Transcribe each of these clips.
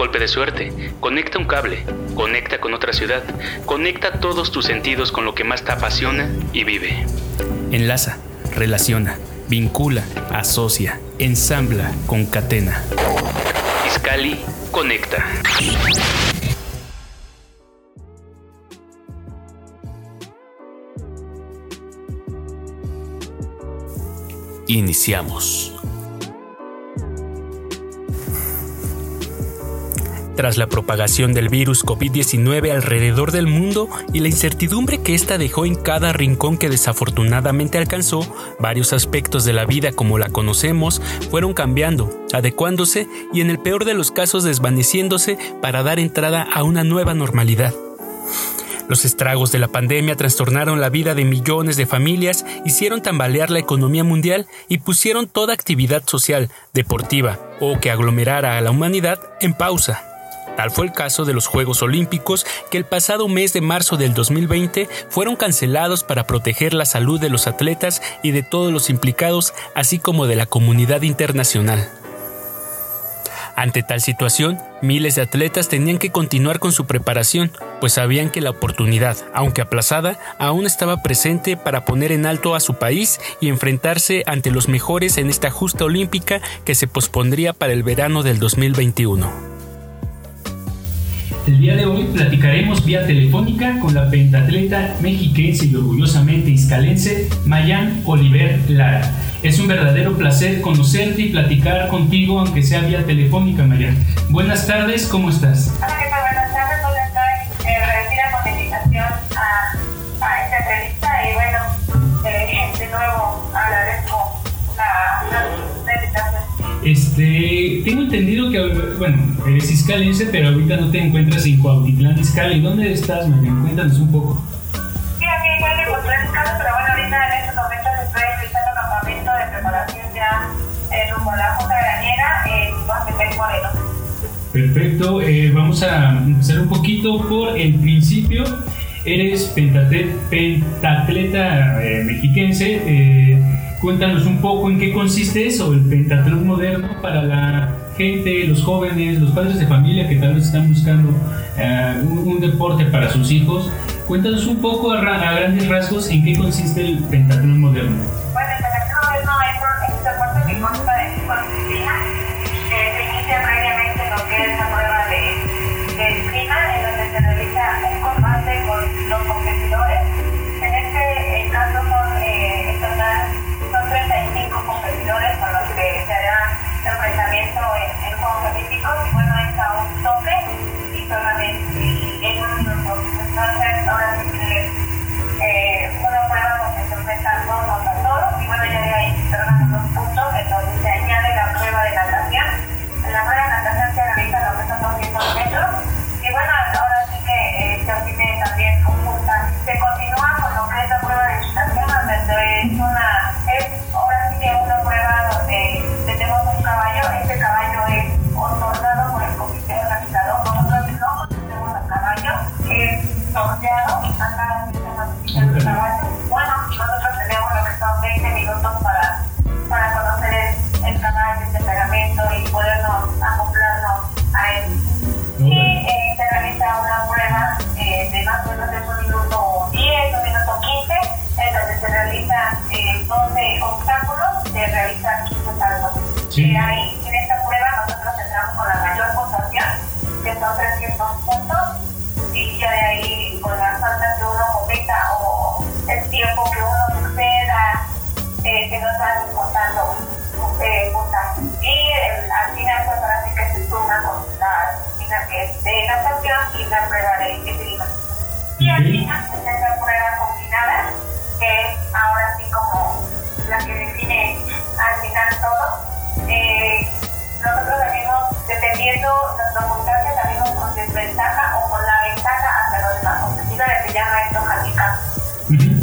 Golpe de suerte, conecta un cable, conecta con otra ciudad, conecta todos tus sentidos con lo que más te apasiona y vive. Enlaza, relaciona, vincula, asocia, ensambla, concatena. Iscali conecta. Iniciamos. Tras la propagación del virus COVID-19 alrededor del mundo y la incertidumbre que ésta dejó en cada rincón que desafortunadamente alcanzó, varios aspectos de la vida como la conocemos fueron cambiando, adecuándose y en el peor de los casos desvaneciéndose para dar entrada a una nueva normalidad. Los estragos de la pandemia trastornaron la vida de millones de familias, hicieron tambalear la economía mundial y pusieron toda actividad social, deportiva o que aglomerara a la humanidad en pausa. Tal fue el caso de los Juegos Olímpicos que el pasado mes de marzo del 2020 fueron cancelados para proteger la salud de los atletas y de todos los implicados, así como de la comunidad internacional. Ante tal situación, miles de atletas tenían que continuar con su preparación, pues sabían que la oportunidad, aunque aplazada, aún estaba presente para poner en alto a su país y enfrentarse ante los mejores en esta justa olímpica que se pospondría para el verano del 2021. El día de hoy platicaremos vía telefónica con la pentatleta mexiquense y orgullosamente iscalense Mayan Oliver Lara. Es un verdadero placer conocerte y platicar contigo, aunque sea vía telefónica, Mayan. Buenas tardes, ¿cómo estás? Hola, Este, tengo entendido que, bueno, eres iscalense, pero ahorita no te encuentras en Cuautitlán, Izcalli. ¿Dónde estás, Marian? Cuéntanos un poco. Sí, aquí igual de Cuautitlán, Izcalli, pero bueno, ahorita en estos momentos estoy realizando campamento de preparación ya en rumbo a la Junta Graniera en Guantepec, Moreno. Perfecto, eh, vamos a empezar un poquito por el principio. Eres pentatleta, pentatleta eh, mexiquense. Eh, Cuéntanos un poco en qué consiste eso, el pentatlón moderno para la gente, los jóvenes, los padres de familia que tal vez están buscando uh, un, un, deporte para sus hijos. Cuéntanos un poco a, a, grandes rasgos en qué consiste el pentatlón moderno. Bueno, el pentatlón moderno es un deporte que consta de enfrentamiento en, en Juegos Olímpicos y bueno, es a un tope y solamente en un minuto. Entonces, ahora sí que eh, una prueba donde se enfrentan todos contra todos y bueno, ya de ahí se eh, 12 obstáculos de realizar 15 saltos. Sí. Y ahí, en esta prueba, nosotros entramos con la mayor puntuación, que son 300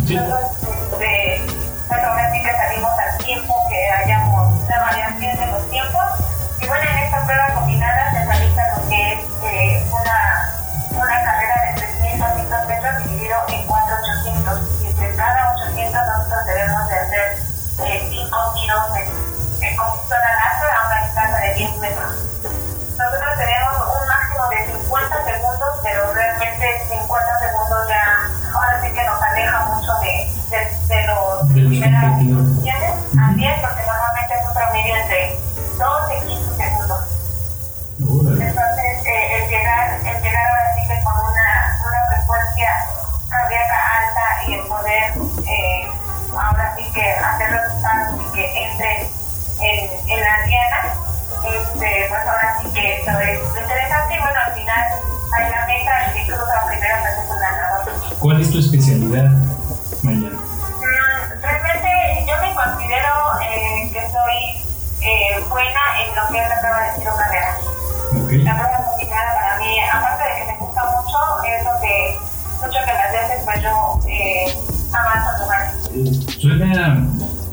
Nosotros, primeras competidores. posiciones. Así es, porque normalmente es un promedio entre 12 y 15 segundos. Entonces, eh, el, llegar, el llegar ahora sí que con una, una frecuencia cardíaca alta y el poder eh, ahora sí que hacer resultados y que entre en, en la diana, este, pues ahora sí que eso es interesante y bueno, al final hay la meta, el que cruza primero pues es un ganador. ¿Cuál es tu especialidad, lo que es la prueba de tiro carrera. Ok. La prueba combinada para mí, aparte de que me gusta mucho, es lo que mucho que las veces pues yo eh, avanzo lugares. Eh, Suena,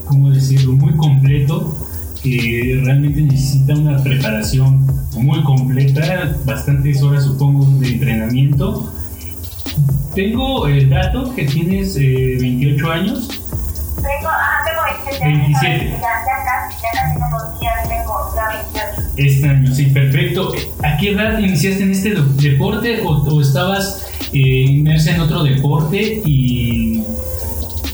como decirlo, muy completo, que realmente necesita una preparación muy completa, bastantes horas supongo de entrenamiento. Tengo el dato que tienes eh, 28 años. Tengo, ah, tengo 27 años, 27. ya, ya casi, ya casi Este año, sí, perfecto. ¿A qué edad iniciaste en este deporte o, o estabas eh, inmersa en otro deporte y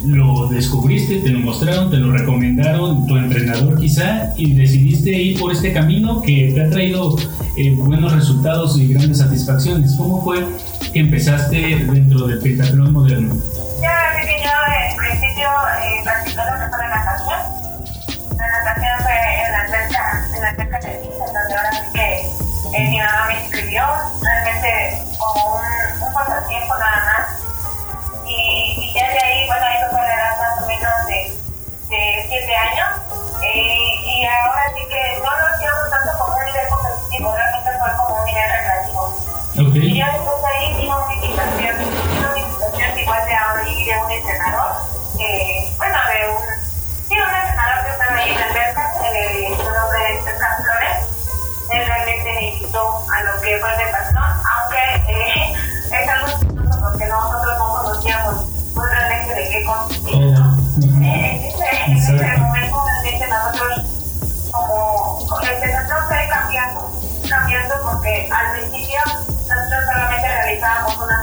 lo descubriste, te lo mostraron, te lo recomendaron tu entrenador quizá y decidiste ir por este camino que te ha traído eh, buenos resultados y grandes satisfacciones? ¿Cómo fue que empezaste dentro del pentatlón moderno? Ya, que yo en principio eh, practiqué mi mamá me inscribió, realmente como un, un pasatiempo nada más. Y, y ya de ahí, bueno, eso fue la edad más o menos de, 7 años. Eh, y ahora sí que no lo hacíamos tanto como un nivel competitivo, realmente fue como un nivel recreativo. Ok,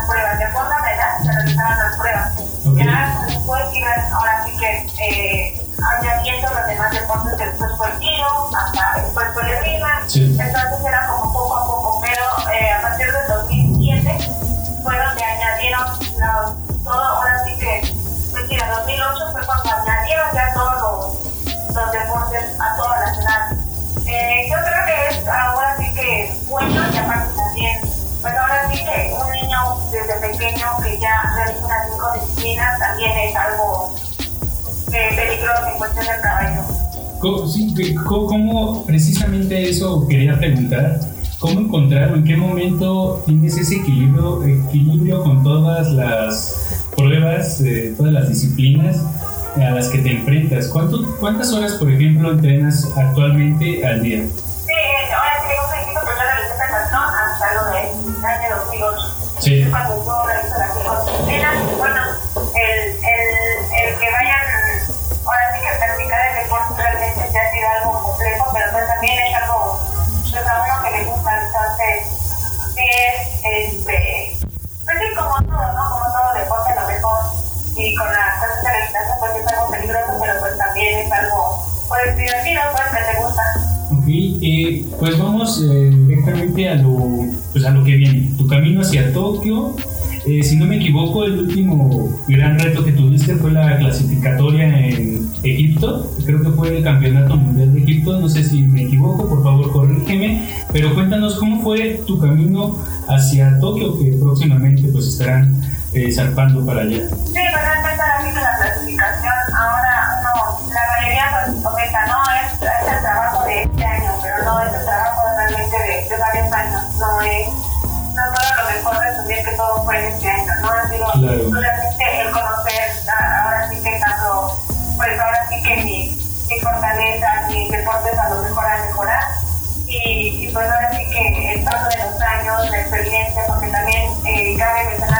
pruebas, de acuerdo a la edad se realizaban las pruebas. Ok. Ya después iban ahora sí que eh, añadiendo los demás deportes después fue el tiro, hasta después fue el rima, Sí. entonces era como poco a poco, pero eh, a partir del 2007 fue donde añadieron los, todo, ahora sí que, mentira, 2008 fue cuando añadieron ya todos los, los deportes a todas las edades. Eh, yo creo que es ahora sí que bueno y aparte un niño desde pequeño que ya realiza unas cinco disciplinas también es algo eh, peligroso en cuestión del caballo. ¿Cómo, sí, cómo precisamente eso quería preguntar? ¿Cómo encontrar o en qué momento tienes ese equilibrio, equilibrio con todas las pruebas, eh, todas las disciplinas a las que te enfrentas? ¿Cuánto- ¿Cuántas horas, por ejemplo, entrenas actualmente al día? Sí. Cuando las cinco disciplinas, bueno, el, el, el que vayan, ahora sí que practicar el deporte realmente ya ha sido algo complejo, pero pues también es algo, pues a uno que le gusta, entonces, sí es, este, pues sí, como todo, ¿no? Como todo deporte, lo mejor, y con la cosas de la distancia, pues es algo peligroso, pero pues también es algo, pues divertido, pues que te gusta. Ok, eh, pues vamos eh, directamente a lo, pues a lo que viene. Tu camino hacia Tokio. Eh, si no me equivoco, el último gran reto que tuviste fue la clasificatoria en Egipto. Creo que fue el Campeonato Mundial de Egipto. No sé si me equivoco, por favor corrígeme. Pero cuéntanos cómo fue tu camino hacia Tokio, que próximamente pues estarán eh, zarpando para allá. fue en este año, ¿no? Digo, claro. solamente el conocer, ahora sí que tanto, pues ahora sí que mi, mi fortaleza, mis deportes a lo mejor a mejorar. Y, y pues ahora sí que el paso de los años, la experiencia, porque también eh, cabe mencionar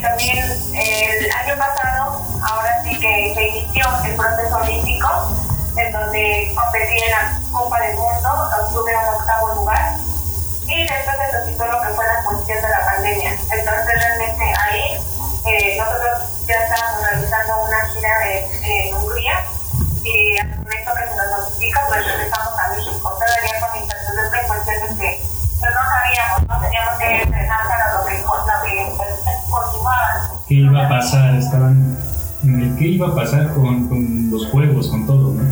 También el año pasado, ahora sí que se inició el proceso olímpico, en donde competí en la Copa del Mundo, obtuve un octavo lugar y después se suscitó lo que fue la cuestión de la pandemia. Entonces realmente ahí eh, nosotros ya estábamos realizando una gira en Hungría y al momento que se nos notifica pues regresamos a México. Todavía con incertidumbre cuestiones que pues, no sabíamos, no teníamos que entrenar para lo que, lo que ¿Qué iba a pasar? Estaban en el qué iba a pasar con, con los juegos, con todo, ¿no?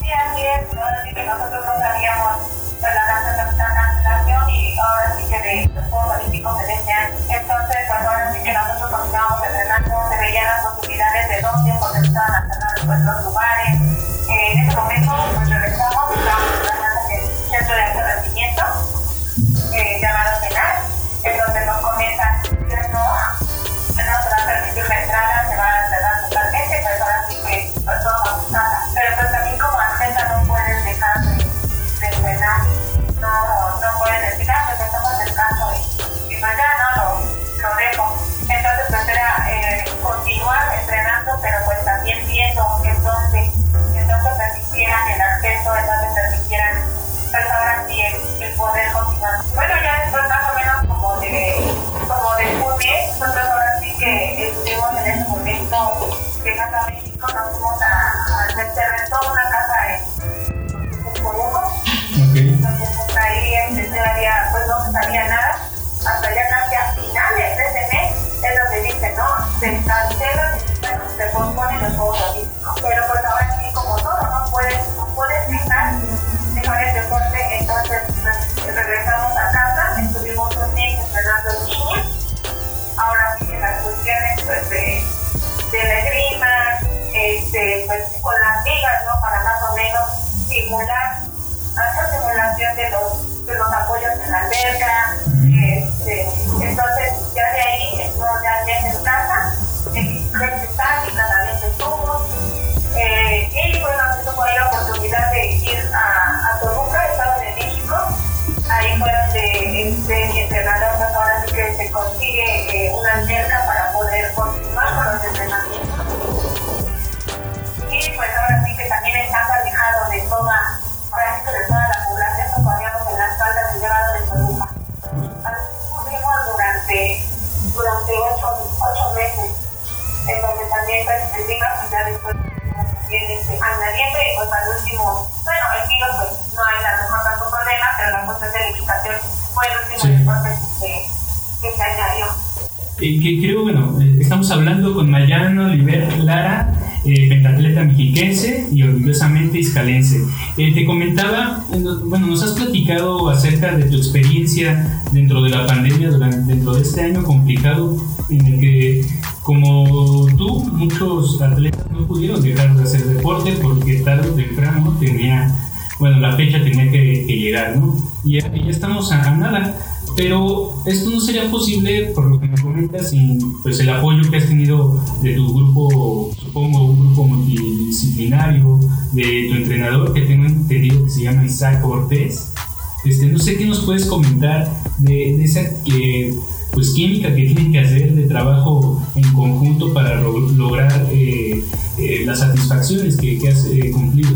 Sí, así es. Ahora sí que nosotros no sabíamos de la, cancelación y ahora sí que de los Juegos Olímpicos de este. Entonces, pues ahora sí que nosotros continuamos entrenando, se veían las posibilidades de dónde, porque estaban a cerrar pues, los lugares. Se cancelan se posponen los Juegos que Que creo, bueno, eh, estamos hablando con Mayano Oliver Lara, eh, pentatleta mexiquense y orgullosamente iscalense. Eh, te comentaba, bueno, nos has platicado acerca de tu experiencia dentro de la pandemia, durante, dentro de este año complicado en el que, como tú, muchos atletas no pudieron dejar de hacer deporte porque tarde o temprano tenía, bueno, la fecha tenía que, que llegar, ¿no? Y ya, ya estamos a, a nada. Pero esto no sería posible, por lo que me comentas, sin pues, el apoyo que has tenido de tu grupo, supongo, un grupo multidisciplinario, de tu entrenador, que tengo entendido que se llama Isaac Ortiz. Este, no sé qué nos puedes comentar de, esa eh, pues, química que tienen que hacer de trabajo en conjunto para lo, lograr eh, eh, las satisfacciones que, que has cumplido.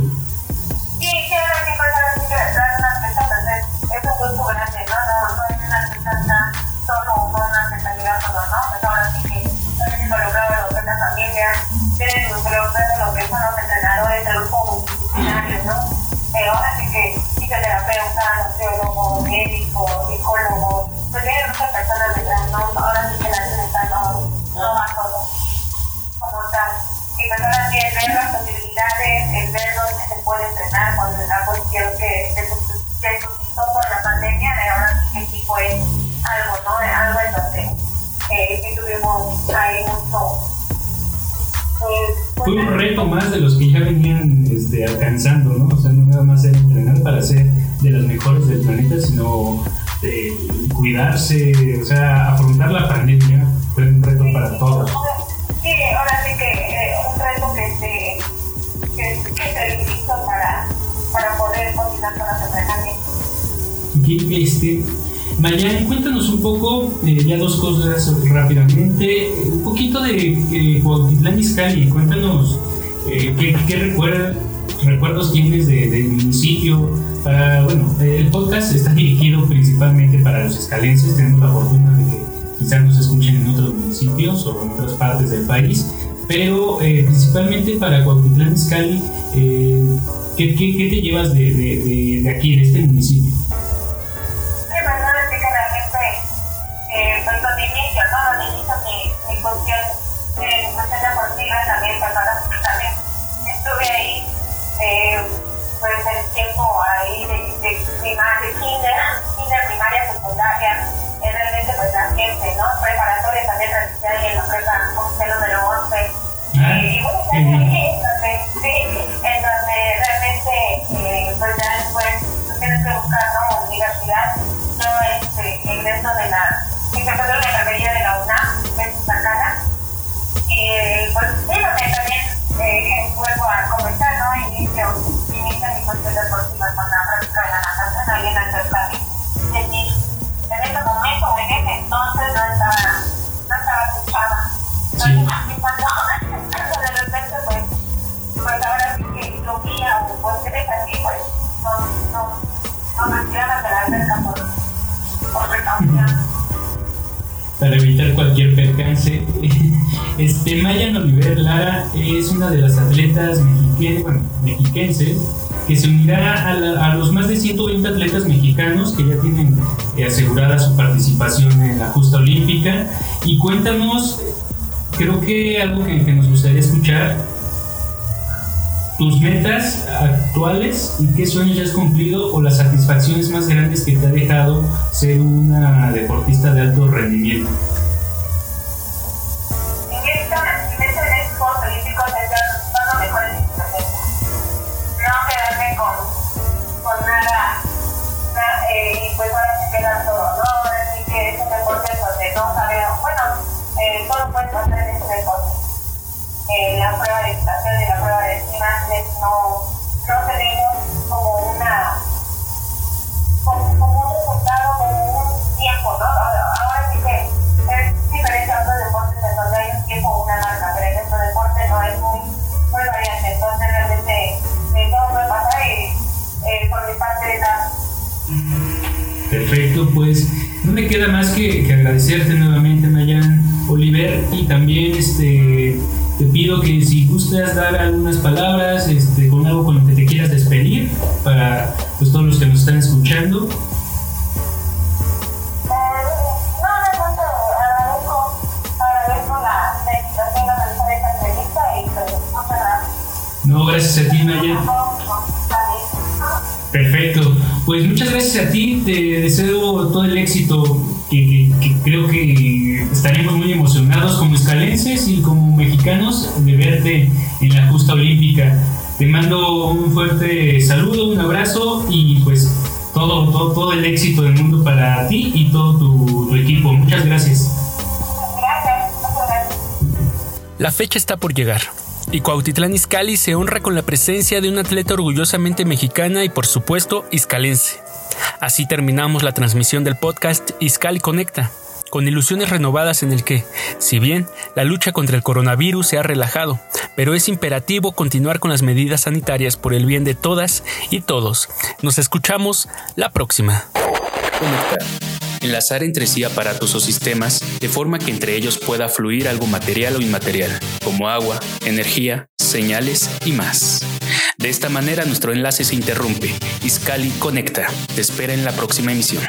Más de los que ya venían este, alcanzando, ¿no? O sea, no nada más era entrenar para ser de las mejores del planeta, sino de cuidarse, o sea, afrontar la pandemia fue un reto para todos. Sí, ahora sí que eh, un reto que se, que, que se hizo para, para poder continuar con las entrenamientos. Este, Mañana cuéntanos un poco, eh, ya dos cosas rápidamente, un poquito de eh, Cuautitlán Izcalli, cuéntanos eh, qué, qué recuerdas, recuerdos tienes de- del municipio. Para, bueno, el podcast está dirigido principalmente para los escalenses, tenemos la fortuna de que quizás nos escuchen en otros municipios o en otras partes del país, pero eh, principalmente para Cuautitlán Izcalli, eh, ¿qué, qué, qué te llevas de, de, de- de aquí, de este municipio? Sí, primaria, de kinder, kinder, primaria, secundaria, eh, realmente pues la gente, ¿no? Preparatoria también realicé ahí en la prepa, comité número 11. Ah, Eh, y bueno, qué ya bien. ahí en donde, sí, en donde realmente, eh, pues ya después tú tienes que buscar, ¿no? Universidad, no este, ingreso de la, ingreso de la enfermería de la UNAM, de Zacala. Y eh, pues sí, donde también eh, vuelvo a comentar, ¿no? Inicio Mayan Oliver Lara es una de las atletas mexique- bueno, mexiquenses que se unirá a, la- los más de 120 atletas mexicanos que ya tienen eh, asegurada su participación en la justa olímpica. Y cuéntanos, creo que algo que, que nos gustaría escuchar, tus metas actuales y qué sueños ya has cumplido o las satisfacciones más grandes que te ha dejado ser una deportista de alto rendimiento. La prueba de estación y la prueba de imágenes no, no tenemos como una como, un resultado, como un tiempo, ¿no? Ahora, ahora sí que es diferente a otros deportes en donde hay un tiempo o una marca, pero en nuestro deporte no es muy, muy variante, entonces realmente eh, todo puede pasar y eh, por mi parte está Perfecto, pues no me queda más que, que agradecerte nuevamente, Mayan Oliver, y también este, te pido que si gustas dar algunas palabras este, con algo con lo que te quieras despedir para pues, todos los que nos están escuchando. No, gracias. No, gracias a ti. También. Perfecto. Pues muchas gracias a ti. Te deseo todo el éxito que, que- creo que estaremos muy emocionados como escalenses y como mexicanos de verte en la justa olímpica. Te mando un fuerte saludo, un abrazo y pues todo, todo, todo el éxito del mundo para ti y todo tu, tu equipo. Muchas gracias. La fecha está por llegar. Y Cuautitlán Izcalli se honra con la presencia de una atleta orgullosamente mexicana y por supuesto izcalense. Así terminamos la transmisión del podcast Izcali Conecta, con ilusiones renovadas en el que, si bien la lucha contra el coronavirus se ha relajado, pero es imperativo continuar con las medidas sanitarias por el bien de todas y todos. Nos escuchamos la próxima. Enlazar entre sí aparatos o sistemas de forma que entre ellos pueda fluir algo material o inmaterial, como agua, energía, señales y más. De esta manera nuestro enlace se interrumpe. Iscali conecta. Te espera en la próxima emisión.